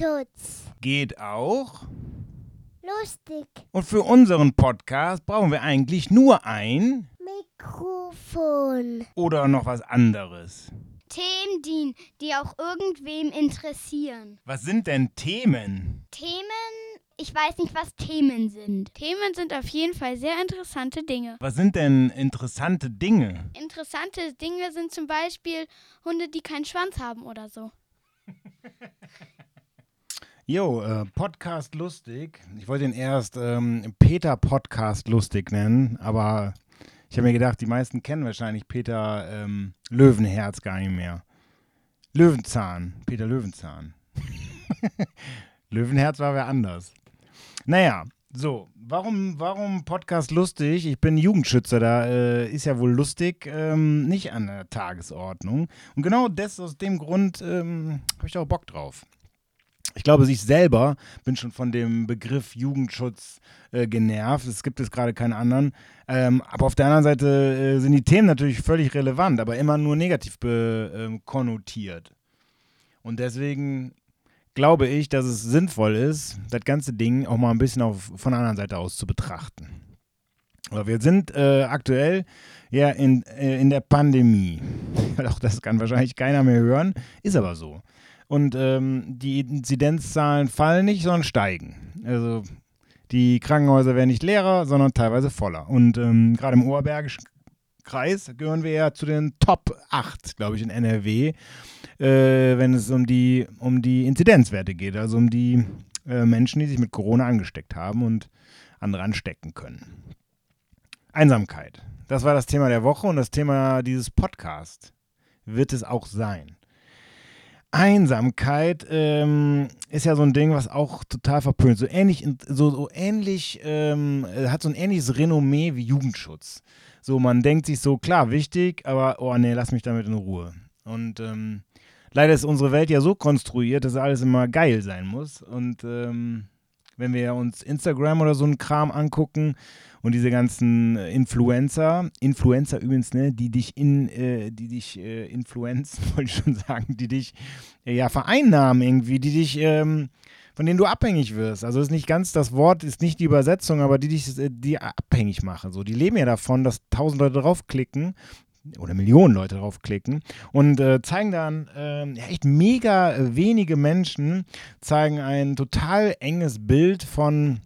Jugendschutz. Geht auch. Lustig. Und für unseren Podcast brauchen wir eigentlich nur ein Mikrofon. oder noch was anderes. Themen, die, die auch irgendwem interessieren. Was sind denn Themen? Themen, ich weiß nicht, was Themen sind. Themen sind auf jeden Fall sehr interessante Dinge. Was sind denn interessante Dinge? Interessante Dinge sind zum Beispiel Hunde, die keinen Schwanz haben oder so. Jo, äh, Podcast lustig. Ich wollte ihn erst ähm, Peter Podcast lustig nennen, aber ich habe mir gedacht, die meisten kennen wahrscheinlich Peter ähm, Löwenherz gar nicht mehr. Löwenzahn, Peter Löwenzahn. Löwenherz war wer anders. Naja, so, warum, warum Podcast lustig? Ich bin Jugendschützer, da äh, ist ja wohl lustig ähm, nicht an der Tagesordnung. Und genau das aus dem Grund ähm, habe ich da auch Bock drauf. Ich glaube, ich selber bin schon von dem Begriff Jugendschutz äh, genervt. Es gibt jetzt gerade keinen anderen. Ähm, aber auf der anderen Seite äh, sind die Themen natürlich völlig relevant, aber immer nur negativ ähm, konnotiert. Und deswegen glaube ich, dass es sinnvoll ist, das ganze Ding auch mal ein bisschen auf, von der anderen Seite aus zu betrachten. Aber wir sind äh, aktuell ja in, äh, in der Pandemie. Auch das kann wahrscheinlich keiner mehr hören, ist aber so. Und ähm, die Inzidenzzahlen fallen nicht, sondern steigen. Also die Krankenhäuser werden nicht leerer, sondern teilweise voller. Und ähm, gerade im Oberbergischen Kreis gehören wir ja zu den Top 8, glaube ich, in NRW, äh, wenn es um die, um die Inzidenzwerte geht, also um die äh, Menschen, die sich mit Corona angesteckt haben und andere anstecken können. Einsamkeit. Das war das Thema der Woche und das Thema dieses Podcasts wird es auch sein. Einsamkeit ähm, ist ja so ein Ding, was auch total verpönt. So ähnlich, so, so ähnlich, ähm, hat so ein ähnliches Renommee wie Jugendschutz. So, man denkt sich so, klar, wichtig, aber oh nee, lass mich damit in Ruhe. Und ähm, leider ist unsere Welt ja so konstruiert, dass alles immer geil sein muss. Und ähm, wenn wir uns Instagram oder so einen Kram angucken und diese ganzen Influencer, Influencer übrigens, ne, die dich in, äh, die dich äh, influenzen, wollte ich schon sagen, die dich äh, ja vereinnahmen irgendwie, die dich, ähm, von denen du abhängig wirst. Also ist nicht ganz das Wort, ist nicht die Übersetzung, aber die dich, äh, die abhängig machen. So, die leben ja davon, dass tausend Leute draufklicken oder Millionen Leute draufklicken und äh, zeigen dann äh, echt mega wenige Menschen zeigen ein total enges Bild von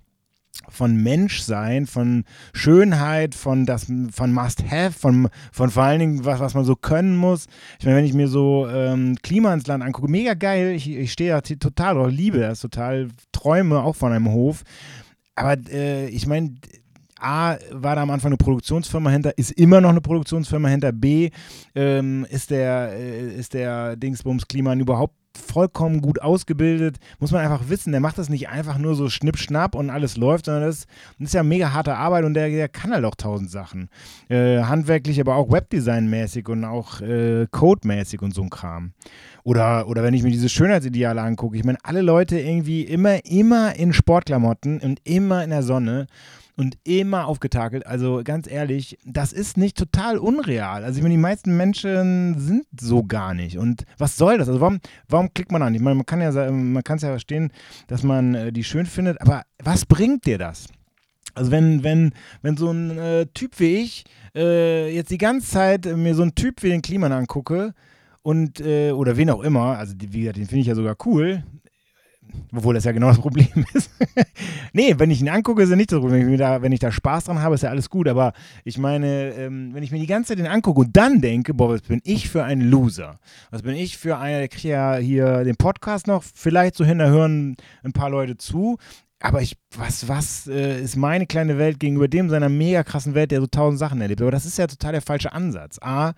von Menschsein, von Schönheit, von von Must-Have, von, von vor allen Dingen was, was man so können muss. Ich meine, wenn ich mir so ähm, Klima ins Land angucke, mega geil, ich, ich stehe da total drauf, liebe das total, träume auch von einem Hof. Aber äh, ich meine, A, war da am Anfang eine Produktionsfirma hinter, ist immer noch eine Produktionsfirma hinter. B, ähm, ist der, äh, ist der Dingsbums Kliman überhaupt vollkommen gut ausgebildet. Muss man einfach wissen, der macht das nicht einfach nur so schnipp-schnapp und alles läuft, sondern das, das ist ja mega harte Arbeit und der, der kann halt auch tausend Sachen. Äh, handwerklich, aber auch Webdesign-mäßig und auch äh, Code-mäßig und so ein Kram. Oder, oder wenn ich mir diese Schönheitsideale angucke, ich meine, alle Leute irgendwie immer, immer in Sportklamotten und immer in der Sonne und immer aufgetakelt. Also ganz ehrlich, das ist nicht total unreal. Also ich meine, die meisten Menschen sind so gar nicht. Und was soll das? Also warum, warum klickt man an? Ich meine, man kann ja man kann es ja verstehen, dass man äh, die schön findet, aber was bringt dir das? Also wenn, wenn, wenn so ein äh, Typ wie ich äh, jetzt die ganze Zeit mir so einen Typ wie den Kliman angucke und äh, oder wen auch immer, also die, wie gesagt, den finde ich ja sogar cool, obwohl das ja genau das Problem ist. nee, wenn ich ihn angucke, ist er nicht das Problem. Wenn ich, da, wenn ich da Spaß dran habe, ist ja alles gut. Aber ich meine, ähm, wenn ich mir die ganze Zeit den angucke und dann denke, boah, was bin ich für ein Loser? Was bin ich für einer, der kriegt ja hier den Podcast noch vielleicht so hinter hören ein paar Leute zu. Aber ich, was, was äh, ist meine kleine Welt gegenüber dem seiner mega krassen Welt, der so tausend Sachen erlebt? Aber das ist ja total der falsche Ansatz. A,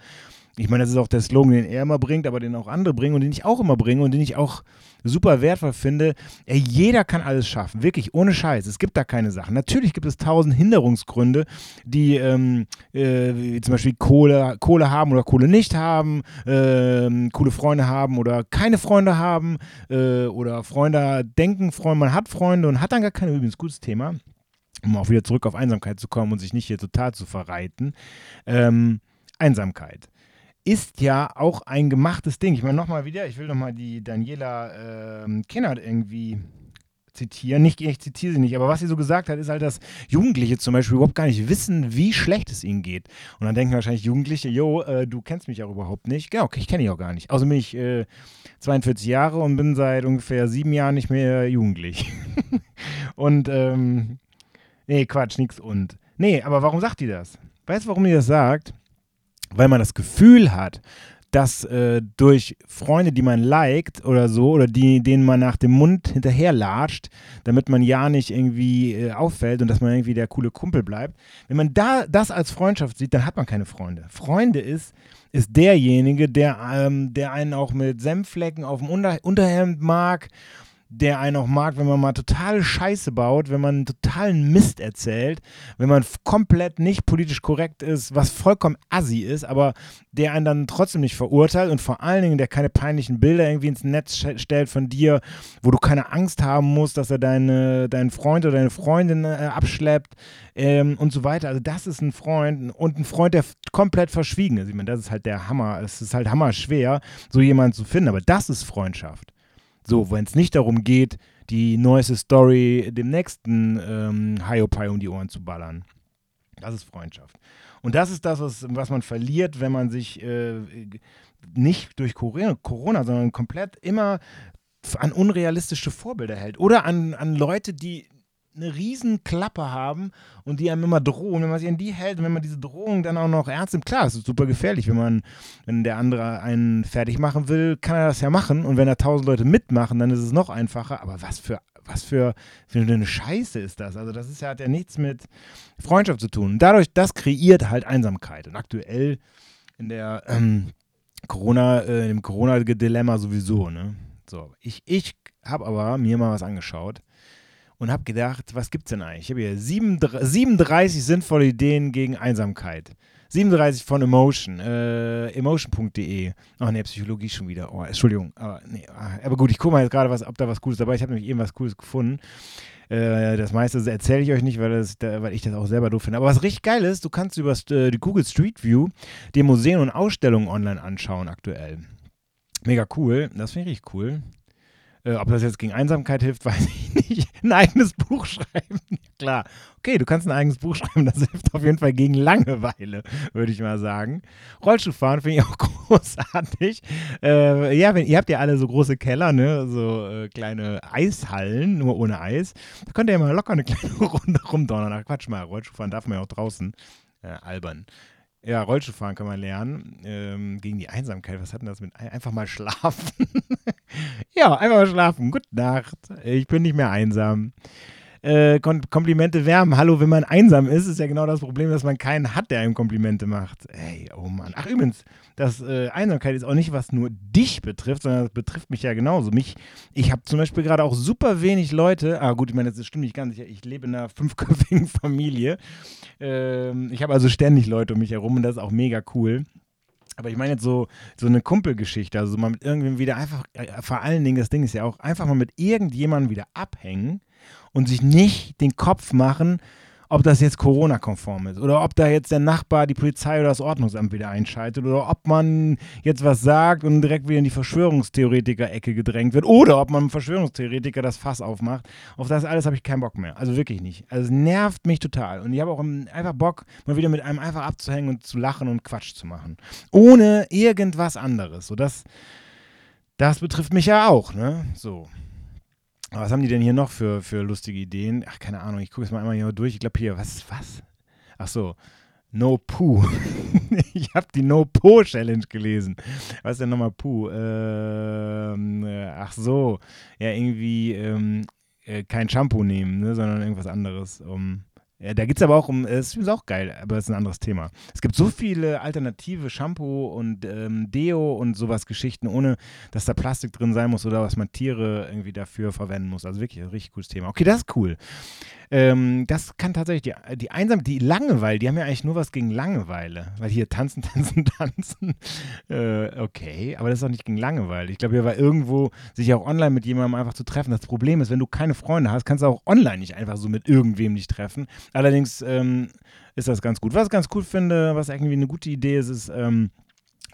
ich meine, das ist auch der Slogan, den er immer bringt, aber den auch andere bringen und den ich auch immer bringe und den ich auch super wertvoll finde. Ey, jeder kann alles schaffen, wirklich, ohne Scheiß. Es gibt da keine Sachen. Natürlich gibt es tausend Hinderungsgründe, die ähm, äh, zum Beispiel Kohle, Kohle haben oder Kohle nicht haben, äh, coole Freunde haben oder keine Freunde haben äh, oder Freunde denken, Freunde, man hat Freunde und hat dann gar keine. Übrigens, gutes Thema um auch wieder zurück auf Einsamkeit zu kommen und sich nicht hier total zu verreiten. Ähm, Einsamkeit ist ja auch ein gemachtes Ding. Ich meine nochmal wieder, ich will nochmal die Daniela ähm, Kinnert irgendwie zitieren. Nicht, ich zitiere sie nicht, aber was sie so gesagt hat, ist halt, dass Jugendliche zum Beispiel überhaupt gar nicht wissen, wie schlecht es ihnen geht. Und dann denken wahrscheinlich Jugendliche, jo, äh, du kennst mich auch überhaupt nicht. Genau, ich kenne dich auch gar nicht. Außerdem bin ich äh, 42 Jahre und bin seit ungefähr sieben Jahren nicht mehr jugendlich. und, ähm, nee, Quatsch, nix und. Nee, aber warum sagt die das? Weißt du, warum die das sagt? Weil man das Gefühl hat, dass äh, durch Freunde, die man liked oder so, oder die, denen man nach dem Mund hinterherlatscht, damit man ja nicht irgendwie äh, auffällt und dass man irgendwie der coole Kumpel bleibt. Wenn man da das als Freundschaft sieht, dann hat man keine Freunde. Freunde ist, ist derjenige, der, ähm, der einen auch mit Senfflecken auf dem Unter Unterhemd mag der einen auch mag, wenn man mal total Scheiße baut, wenn man totalen Mist erzählt, wenn man komplett nicht politisch korrekt ist, was vollkommen assi ist, aber der einen dann trotzdem nicht verurteilt und vor allen Dingen, der keine peinlichen Bilder irgendwie ins Netz stellt von dir, wo du keine Angst haben musst, dass er deine, deinen Freund oder deine Freundin äh, abschleppt ähm, und so weiter. Also das ist ein Freund und ein Freund, der komplett verschwiegen ist. Ich meine, das ist halt der Hammer. Es ist halt hammer schwer, so jemanden zu finden, aber das ist Freundschaft. So, wenn es nicht darum geht, die neueste Story dem nächsten ähm, um die Ohren zu ballern. Das ist Freundschaft. Und das ist das, was, was man verliert, wenn man sich äh, nicht durch Corona, sondern komplett immer an unrealistische Vorbilder hält. Oder an, an Leute, die eine riesen Klappe haben und die einem immer drohen, wenn man sich an die hält und wenn man diese Drohung dann auch noch ernst nimmt, klar, es ist super gefährlich, wenn man, wenn der andere einen fertig machen will, kann er das ja machen und wenn da tausend Leute mitmachen, dann ist es noch einfacher, aber was für was für, für eine Scheiße ist das? Also das ist ja, hat ja nichts mit Freundschaft zu tun. Dadurch, das kreiert halt Einsamkeit. Und aktuell in der ähm, Corona, äh, im Corona-Dilemma sowieso, ne? So, ich, ich habe aber mir mal was angeschaut und habe gedacht, was gibt's denn eigentlich? Ich habe hier 37 sinnvolle Ideen gegen Einsamkeit. 37 von Emotion, äh, emotion.de. Ach ne, Psychologie schon wieder. Oh, Entschuldigung. Aber, nee, ah, aber gut, ich gucke mal jetzt gerade, ob da was Cooles dabei ist. Ich habe nämlich eben was Cooles gefunden. Äh, das meiste erzähle ich euch nicht, weil, das, weil ich das auch selber doof finde. Aber was richtig geil ist, du kannst über äh, die Google Street View dir Museen und Ausstellungen online anschauen aktuell. Mega cool. Das finde ich richtig cool. Äh, ob das jetzt gegen Einsamkeit hilft, weiß ich nicht. Ein eigenes Buch schreiben. Klar. Okay, du kannst ein eigenes Buch schreiben. Das hilft auf jeden Fall gegen Langeweile, würde ich mal sagen. Rollschuhfahren finde ich auch großartig. Äh, ja, wenn, ihr habt ja alle so große Keller, ne? so äh, kleine Eishallen, nur ohne Eis. Da könnt ihr ja mal locker eine kleine Runde rumdonnern. Ach, Quatsch mal, Rollschuhfahren darf man ja auch draußen. Äh, albern. Ja, Rollschuhfahren kann man lernen. Ähm, gegen die Einsamkeit. Was hat denn das mit einfach mal schlafen? ja, einfach mal schlafen. Gute Nacht. Ich bin nicht mehr einsam äh, Komplimente wärmen. Hallo, wenn man einsam ist, ist ja genau das Problem, dass man keinen hat, der einem Komplimente macht. Ey, oh Mann. Ach, übrigens, das äh, Einsamkeit ist auch nicht, was nur dich betrifft, sondern das betrifft mich ja genauso. Mich, ich habe zum Beispiel gerade auch super wenig Leute, ah gut, ich meine, das stimmt nicht ganz, ich, ich lebe in einer fünfköpfigen Familie. Ähm, ich habe also ständig Leute um mich herum und das ist auch mega cool. Aber ich meine jetzt so, so eine Kumpelgeschichte, also mal mit irgendwem wieder einfach, äh, vor allen Dingen, das Ding ist ja auch, einfach mal mit irgendjemandem wieder abhängen und sich nicht den Kopf machen, ob das jetzt Corona-konform ist oder ob da jetzt der Nachbar die Polizei oder das Ordnungsamt wieder einschaltet oder ob man jetzt was sagt und direkt wieder in die Verschwörungstheoretiker-Ecke gedrängt wird oder ob man Verschwörungstheoretiker das Fass aufmacht. Auf das alles habe ich keinen Bock mehr. Also wirklich nicht. Also es nervt mich total. Und ich habe auch einfach Bock, mal wieder mit einem einfach abzuhängen und zu lachen und Quatsch zu machen. Ohne irgendwas anderes. So das, das betrifft mich ja auch, ne? So. Was haben die denn hier noch für, für lustige Ideen? Ach, keine Ahnung, ich gucke es mal einmal hier durch. Ich glaube hier, was, was? Ach so, No Poo. ich habe die No Po Challenge gelesen. Was ist denn nochmal Poo? Ähm, äh, ach so, ja, irgendwie ähm, äh, kein Shampoo nehmen, ne, sondern irgendwas anderes. Um, ja, da geht es aber auch um, es ist auch geil, aber das ist ein anderes Thema. Es gibt so viele alternative Shampoo und ähm, Deo und sowas Geschichten, ohne dass da Plastik drin sein muss oder was man Tiere irgendwie dafür verwenden muss. Also wirklich ein richtig cooles Thema. Okay, das ist cool. Ähm, das kann tatsächlich die, die Einsam, die Langeweile, die haben ja eigentlich nur was gegen Langeweile. Weil hier tanzen, tanzen, tanzen. Äh, okay, aber das ist auch nicht gegen Langeweile. Ich glaube, hier war irgendwo, sich auch online mit jemandem einfach zu treffen. Das Problem ist, wenn du keine Freunde hast, kannst du auch online nicht einfach so mit irgendwem nicht treffen. Allerdings ähm, ist das ganz gut. Was ich ganz cool finde, was irgendwie eine gute Idee ist, ist, ähm,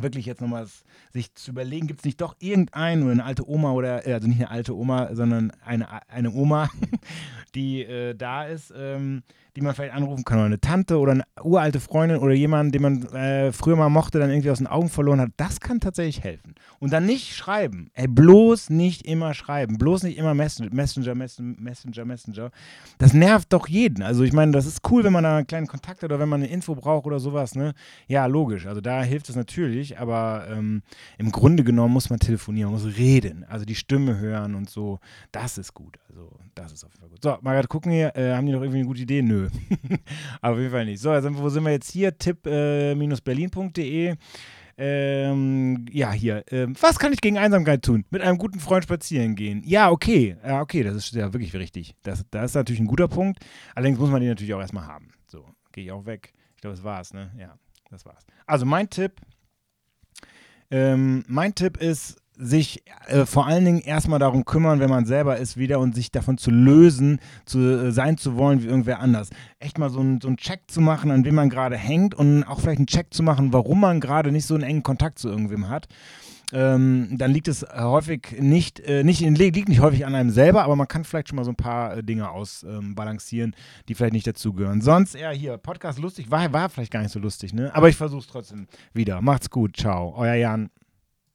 wirklich jetzt nochmal sich zu überlegen, gibt es nicht doch irgendeinen oder eine alte Oma oder, äh, also nicht eine alte Oma, sondern eine, eine Oma, die äh, da ist, ähm, die man vielleicht anrufen kann oder eine Tante oder eine uralte Freundin oder jemanden, den man äh, früher mal mochte, dann irgendwie aus den Augen verloren hat, das kann tatsächlich helfen. Und dann nicht schreiben. Ey, bloß nicht immer schreiben. Bloß nicht immer Messenger, Messenger, Messenger, Messenger. Das nervt doch jeden. Also ich meine, das ist cool, wenn man da einen kleinen Kontakt hat oder wenn man eine Info braucht oder sowas, ne? Ja, logisch. Also da hilft es natürlich, aber ähm, im Grunde genommen muss man telefonieren, muss reden, also die Stimme hören und so. Das ist gut. Also das ist auf jeden Fall gut. So, mal gerade gucken hier, äh, haben die noch irgendwie eine gute Idee? Nö. Auf jeden Fall nicht. So, also wo sind wir jetzt hier? tipp-berlin.de. Ähm, ja, hier. Ähm, was kann ich gegen Einsamkeit tun? Mit einem guten Freund spazieren gehen. Ja, okay. Ja, okay, das ist ja wirklich richtig. Das, das ist natürlich ein guter Punkt. Allerdings muss man den natürlich auch erstmal haben. So, gehe ich auch weg. Ich glaube, das war's, ne? Ja, das war's. Also mein Tipp. Ähm, mein Tipp ist, sich äh, vor allen Dingen erstmal darum kümmern, wenn man selber ist, wieder und sich davon zu lösen, zu äh, sein zu wollen wie irgendwer anders. Echt mal so einen so Check zu machen, an wem man gerade hängt und auch vielleicht einen Check zu machen, warum man gerade nicht so einen engen Kontakt zu irgendwem hat. Ähm, dann liegt es häufig nicht, äh, nicht liegt nicht häufig an einem selber, aber man kann vielleicht schon mal so ein paar äh, Dinge ausbalancieren, ähm, die vielleicht nicht dazugehören. Sonst eher hier, Podcast lustig, war, war vielleicht gar nicht so lustig, ne? Aber ich versuche es trotzdem wieder. Macht's gut, ciao, euer Jan.